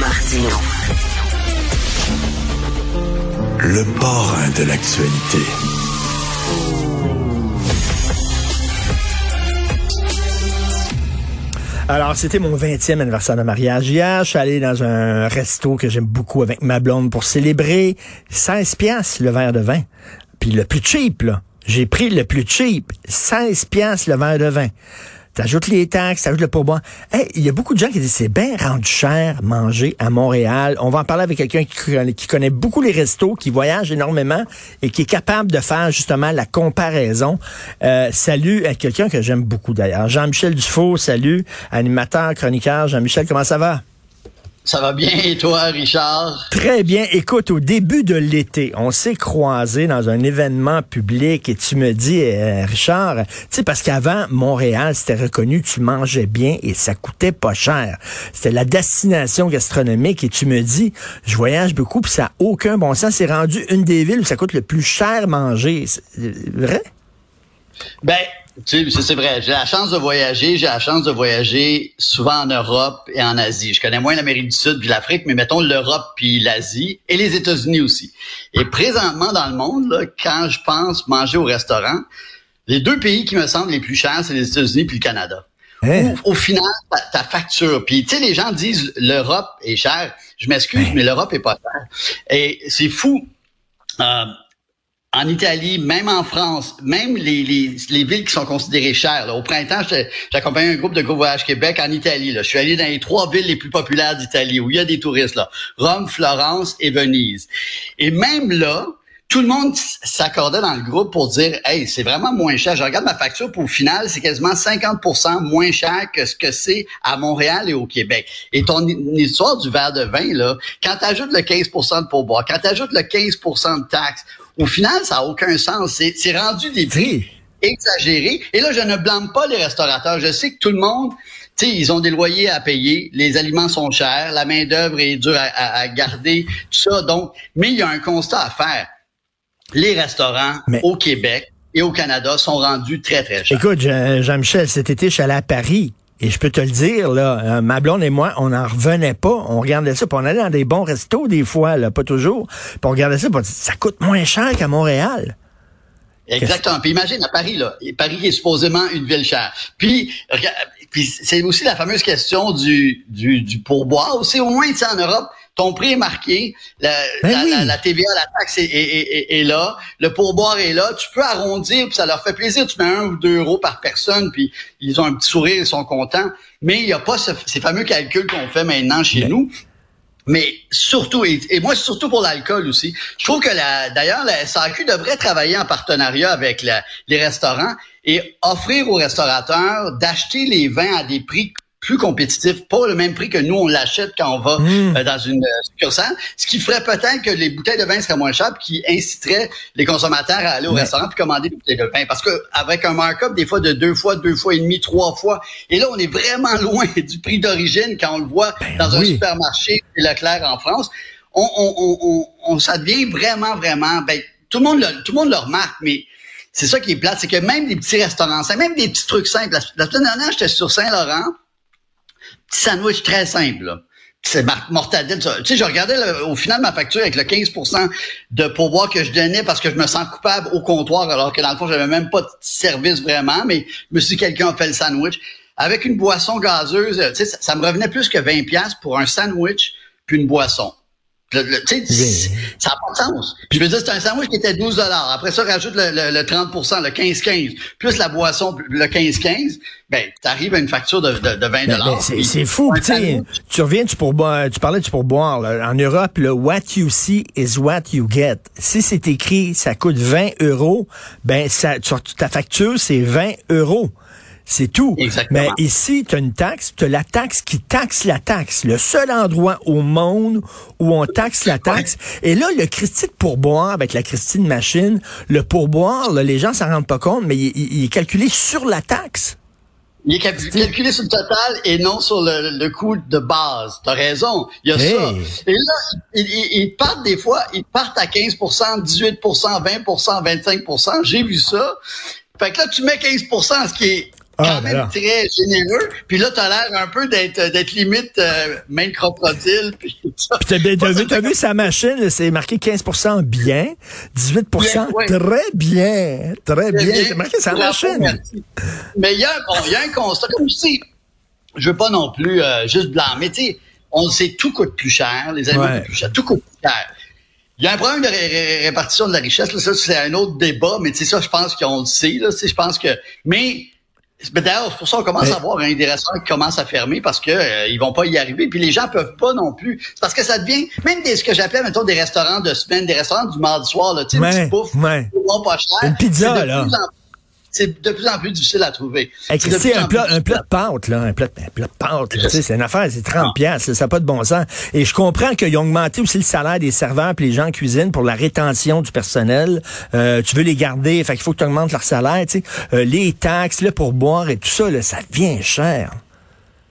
Martino. Le parrain de l'actualité. Alors, c'était mon 20e anniversaire de mariage hier. Je suis allé dans un resto que j'aime beaucoup avec ma blonde pour célébrer 16 piastres le verre de vin. Puis le plus cheap, là. J'ai pris le plus cheap, 16 piastres le verre de vin. T'ajoutes les taxes, t'ajoutes le pourboire. Hey, il y a beaucoup de gens qui disent c'est bien rendu cher manger à Montréal. On va en parler avec quelqu'un qui, connaît beaucoup les restos, qui voyage énormément et qui est capable de faire justement la comparaison. Euh, salut à quelqu'un que j'aime beaucoup d'ailleurs. Jean-Michel Dufault, salut, animateur, chroniqueur. Jean-Michel, comment ça va? Ça va bien et toi, Richard? Très bien. Écoute, au début de l'été, on s'est croisés dans un événement public et tu me dis, euh, Richard, tu sais, parce qu'avant, Montréal, c'était reconnu, tu mangeais bien et ça coûtait pas cher. C'était la destination gastronomique et tu me dis, je voyage beaucoup puis ça n'a aucun bon sens. C'est rendu une des villes où ça coûte le plus cher manger. vrai? Ben, tu sais, c'est vrai. J'ai la chance de voyager. J'ai la chance de voyager souvent en Europe et en Asie. Je connais moins l'Amérique du Sud puis l'Afrique, mais mettons l'Europe puis l'Asie et les États-Unis aussi. Et présentement dans le monde, là, quand je pense manger au restaurant, les deux pays qui me semblent les plus chers, c'est les États-Unis puis le Canada. Hein? Au, final, ta, facture. Puis tu sais, les gens disent l'Europe est chère. Je m'excuse, mais l'Europe est pas chère. Et c'est fou. Euh, en Italie, même en France, même les, les, les villes qui sont considérées chères. Au printemps, j'accompagnais un groupe de gros voyage Québec en Italie. Là. Je suis allé dans les trois villes les plus populaires d'Italie où il y a des touristes. Là. Rome, Florence et Venise. Et même là, tout le monde s'accordait dans le groupe pour dire Hey, c'est vraiment moins cher. Je regarde ma facture, pour au final, c'est quasiment 50% moins cher que ce que c'est à Montréal et au Québec. Et ton histoire du verre de vin, là, quand tu ajoutes le 15% de pourboire, quand tu ajoutes le 15% de taxes, au final, ça n'a aucun sens. C'est rendu des prix exagérés. Et là, je ne blâme pas les restaurateurs. Je sais que tout le monde, tu sais, ils ont des loyers à payer, les aliments sont chers, la main d'œuvre est dure à, garder, tout ça. Donc, mais il y a un constat à faire. Les restaurants au Québec et au Canada sont rendus très, très chers. Écoute, Jean-Michel, cet été, je suis allé à Paris. Et je peux te le dire, là, euh, ma blonde et moi, on n'en revenait pas. On regardait ça, puis on allait dans des bons restos des fois, là, pas toujours. Puis on regardait ça, puis ça coûte moins cher qu'à Montréal. Exactement. Puis imagine à Paris, là. Paris est supposément une ville chère. Puis, puis c'est aussi la fameuse question du, du, du pourboire. Aussi, au moins, tu sais, en Europe, ton prix est marqué, la, ben la, TVA, la taxe est, là, le pourboire est là, tu peux arrondir, puis ça leur fait plaisir, tu mets un ou deux euros par personne, puis ils ont un petit sourire, ils sont contents, mais il n'y a pas ces fameux calculs qu'on fait maintenant chez nous. Mais surtout, et, moi surtout pour l'alcool aussi, je trouve que la, d'ailleurs la SAQ devrait travailler en partenariat avec les restaurants et offrir aux restaurateurs d'acheter les vins à des prix plus compétitif, pas le même prix que nous on l'achète quand on va hmm. euh, dans une euh, succursale, ce qui ferait peut-être que les bouteilles de vin seraient moins chères, qui inciterait les consommateurs à aller au restaurant puis commander des bouteilles de vin, parce que avec un markup des fois de deux fois, deux fois et demi, trois fois, et là on est vraiment loin du prix d'origine quand on le voit ben dans un supermarché Leclerc en France. On, on, on, on, ça devient vraiment, vraiment, ben tout le monde le, tout le monde le remarque, mais c'est ça qui est plate, c'est que même des petits restaurants, même des petits trucs simples. La, la semaine dernière, j'étais sur Saint-Laurent, petit sandwich très simple. C'est mortadelle. Tu sais, je regardais au final ma facture avec le 15% de pourboire que je donnais parce que je me sens coupable au comptoir alors que dans le fond, j'avais même pas de service vraiment, mais je me suis dit quelqu'un a fait le sandwich. Avec une boisson gazeuse, tu sais, ça, me revenait plus que 20 pour un sandwich puis une boisson. Le, ça n'a pas de sens. Puis je veux dire, c'est un sandwich qui était 12 Après ça, rajoute le, le, 30 le 15-15, plus la boisson, le 15-15, ben, t'arrives à une facture de, de, de 20 dollars. c'est fou. Tu reviens tu, pourboire, tu parlais du pourboire. Là. En Europe, le what you see is what you get. Si c'est écrit, ça coûte 20 euros, ben, ça, ta facture, c'est 20 euros. C'est tout. Exactement. Mais ici, tu as une taxe, tu as la taxe qui taxe la taxe. Le seul endroit au monde où on taxe la taxe. Et là, le Christie de pourboire avec la Christine machine, le pourboire, les gens s'en rendent pas compte, mais il, est calculé sur la taxe. Il est calculé sur le total et non sur le, coût de base. T'as raison. Il y a ça. Et là, ils, partent des fois, ils partent à 15% 18% 20% 25% J'ai vu ça. Fait que là, tu mets 15% ce qui est Ah, quand même très généreux. Puis là, t'as l'air un peu d'être d'être limite euh, main crocodile. Puis t'as vu, as vu sa machine, c'est marqué 15% bien, 18% très bien, très bien. C'est marqué sa machine. Mais il y, a, bon, y a un constat. Comme je dis, je veux pas non plus euh, juste blâmer. Tu sais, on sait, tout coûte plus cher, les animaux coûtent plus cher, tout coûte plus cher. Il y a un problème de répartition de la richesse, là, ça c'est un autre débat, mais tu sais ça, je pense qu'on le sait. Là, je pense que, mais D'ailleurs, c'est pour ça qu'on commence à voir hein, des restaurants qui commencent à fermer parce que euh, ils vont pas y arriver. Puis les gens peuvent pas non plus. C'est parce que ça devient même des, ce que j'appelais mettons des restaurants de semaine, des restaurants du mardi soir, là, tu sais, ouais, une bouffe, ouais. pas cher. Une pizza, là c'est de plus en plus difficile à trouver. C'est un plat, un plat de pâte, là, un plat, un plat de pâte, c'est une affaire, c'est 30 pièces, ça n'a pas de bon sens. Et je comprends qu'ils ont augmenté aussi le salaire des serveurs puis les gens en cuisine pour la rétention du personnel. Euh, tu veux les garder, fait qu'il faut que tu augmentes leur salaire, tu sais. Euh, les taxes, le pourboire et tout ça, là, ça devient cher.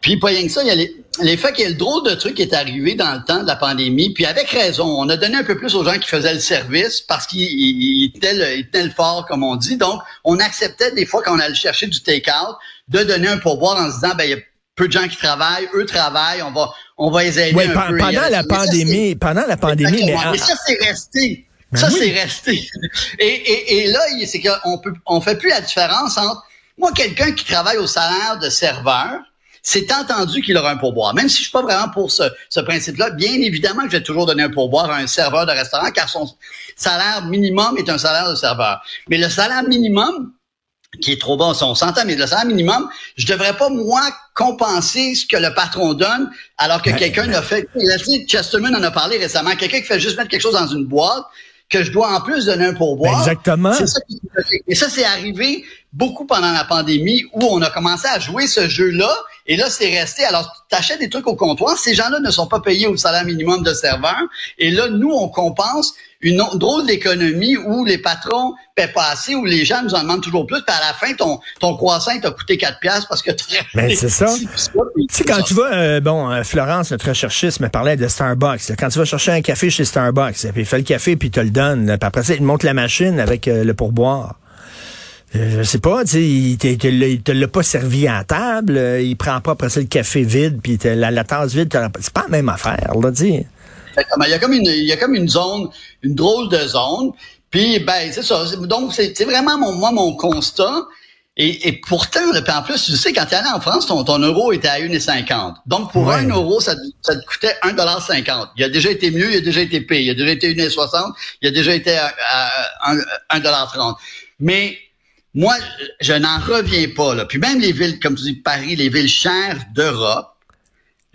Puis pas rien que ça, il y a les, l'effet qu'il y a le drôle de truc qui est arrivé dans le temps de la pandémie, puis avec raison, on a donné un peu plus aux gens qui faisaient le service parce qu'ils tenaient, le fort, comme on dit. Donc, on acceptait des fois quand on allait chercher du take-out de donner un pourboire en se disant, ben il y a peu de gens qui travaillent, eux travaillent, on va, on va les aider un peu. Pendant la pandémie, pendant la pandémie, mais, ça c'est resté. Ben ça c'est resté. Et, et, et là, c'est qu'on peut, on fait plus la différence entre moi quelqu'un qui travaille au salaire de serveur c'est entendu qu'il aura un pourboire. Même si je suis pas vraiment pour ce, ce principe-là, bien évidemment que je vais toujours donner un pourboire à un serveur de restaurant, car son salaire minimum est un salaire de serveur. Mais le salaire minimum, qui est trop bon, on s'entend, mais le salaire minimum, je devrais pas, moi, compenser ce que le patron donne, alors que quelqu'un l'a fait. Chesterman en a parlé récemment. Quelqu'un qui fait juste mettre quelque chose dans une boîte, que je dois en plus donner un pourboire. Exactement. Ça et ça, c'est arrivé beaucoup pendant la pandémie où on a commencé à jouer ce jeu-là et là, c'est resté. Alors, tu achètes des trucs au comptoir. Ces gens-là ne sont pas payés au salaire minimum de serveur. Et là, nous, on compense une drôle d'économie où les patrons paient pas assez, où les gens nous en demandent toujours plus. Puis à la fin, ton, ton croissant t'a coûté 4 piastres parce que tu Mais c'est ça. Tu sais, quand tu vas, euh, bon, euh, Florence, notre recherchiste, me parlait de Starbucks. Quand tu vas chercher un café chez Starbucks, puis il fait le café, puis il te le donne. Puis après ça, il te monte la machine avec euh, le pourboire. Euh, je sais pas, tu sais, il, te l'a pas servi à table, euh, il prend pas après ça le café vide, puis la, la tasse vide, c'est pas la même affaire, là, tu Il y a comme une, il y a comme une zone, une drôle de zone, puis ben c'est ça. Donc c'est vraiment mon, moi mon constat. Et, et pourtant, en plus, tu sais, quand tu allé en France, ton, ton euro était à 1,50. Donc, pour un euro, ça, ça te coûtait 1,50 Il a déjà été mieux, il a déjà été payé. Il a déjà été 1,60 il a déjà été à, à 1,30 Mais moi, je n'en reviens pas. Là. Puis même les villes, comme tu dis, Paris, les villes chères d'Europe,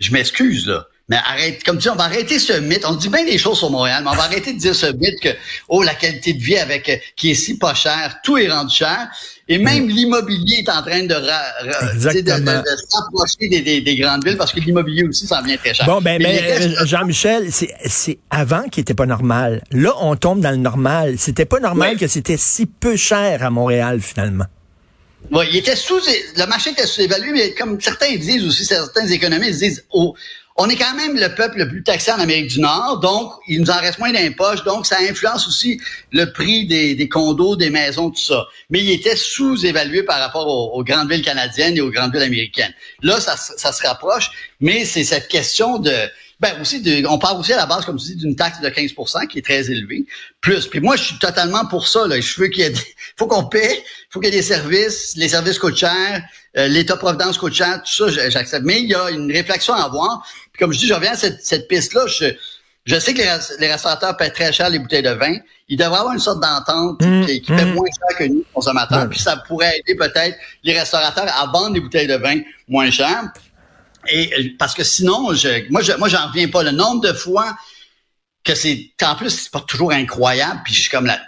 je m'excuse, là. Mais arrête, comme tu dis, on va arrêter ce mythe. On dit bien des choses sur Montréal, mais on va arrêter de dire ce mythe que, oh, la qualité de vie avec, euh, qui est si pas cher, tout est rendu cher. Et même mm. l'immobilier est en train de, s'approcher des, des, grandes villes parce que l'immobilier aussi s'en vient très cher. Bon, ben, mais, euh, Jean-Michel, c'est avant qui était pas normal. Là, on tombe dans le normal. C'était pas normal que c'était si peu cher à Montréal, finalement. Oui, il était sous, le marché était sous-évalué, mais comme certains disent aussi, certains économistes disent, oh, on est quand même le peuple le plus taxé en Amérique du Nord, donc il nous en reste moins d'impoches, donc ça influence aussi le prix des, condos, des maisons, tout ça. Mais il était sous-évalué par rapport aux, grandes villes canadiennes et aux grandes villes américaines. Là, ça, ça se rapproche, mais c'est cette question de ben aussi, on parle aussi à la base, comme tu dis, d'une taxe de 15% qui est très élevée. Plus. Puis moi, je suis totalement pour ça. Là. Je veux qu'il y ait faut qu'on paie, il faut qu'il y ait des services, les services coûtent cher, euh, l'État-providence coûte cher, tout ça, j'accepte. Mais il y a une réflexion à avoir. Puis comme je dis, je reviens à cette, cette piste-là. Je, je sais que les, restaurateurs paient très cher les bouteilles de vin. Il devrait avoir une sorte d'entente mmh, qui, qui paie mmh. moins cher que nous, consommateurs. Puis ça pourrait aider peut-être les restaurateurs à vendre des bouteilles de vin moins cher. Et euh, parce que sinon, je, moi, je, moi, j'en reviens pas. Le nombre de fois que c'est, en plus, c'est pas toujours incroyable. Puis je suis comme la,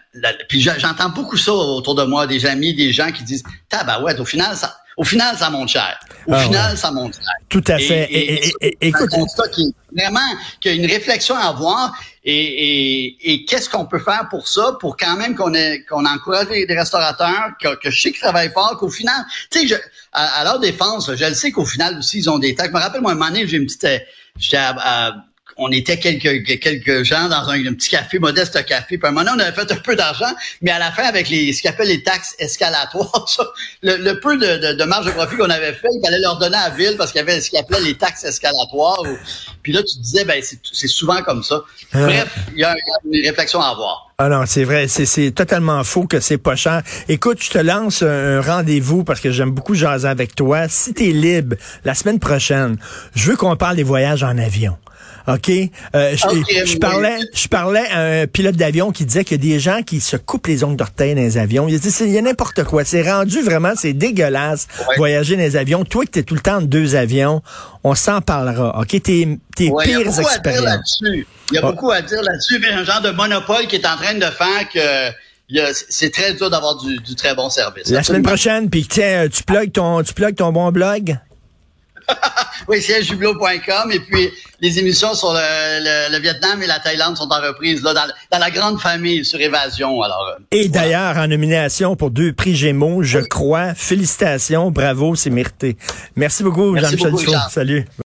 puis j'entends beaucoup ça autour de moi, des amis, des gens qui disent, tabarouette, au final, ça, au final, ça monte cher. Au ah final, ça monte cher. Tout à fait. Et, et, et, écoute, ça qui vraiment qu'il y a une réflexion à avoir. Et, qu'est-ce qu'on peut faire pour ça, pour quand même qu'on qu'on encourage les, restaurateurs, que, que, je sais qu'ils travaillent fort, qu'au final, tu sais, à, leur défense, je le sais qu'au final aussi ils ont des taxes. Je me rappelle moi un moment donné, j'ai une petite, j'étais à, on était quelques quelques gens dans un, petit café, modeste café. Puis à un moment donné, on avait fait un peu d'argent, mais à la fin, avec les ce qu'on appelle les taxes escalatoires, le, peu de, marge de profit qu'on avait fait, il fallait leur donner à la ville parce qu'il y avait ce qu'on appelait les taxes escalatoires. puis là, tu disais, ben c'est souvent comme ça. Euh. Bref, il y, a une réflexion à avoir. Ah non, c'est vrai, c'est totalement faux que c'est pas cher. Écoute, je te lance un, rendez-vous parce que j'aime beaucoup jaser avec toi. Si tu es libre la semaine prochaine, je veux qu'on parle des voyages en avion. OK? Euh, je, parlais, je parlais à un pilote d'avion qui disait qu'il y a des gens qui se coupent les ongles d'orteil dans les avions. Il dit, il y a n'importe quoi. C'est rendu vraiment, c'est dégueulasse voyager dans les avions. Toi qui es tout le temps en deux avions, on s'en parlera. OK? Tes, tes pires expériences. Il y a beaucoup à dire là-dessus. Il y a un genre de monopole qui est en train de faire que c'est très dur d'avoir du, très bon service. La semaine prochaine, puis tu plugues ton, tu plugues ton bon blog? oui, c'est. Et puis, les émissions sur le, Vietnam et la Thaïlande sont en reprise là, dans, la grande famille sur Évasion. Alors, euh, et d'ailleurs, en nomination pour deux prix Gémeaux, je crois. Félicitations, bravo, c'est mérité. Merci beaucoup, Jean-Michel Salut.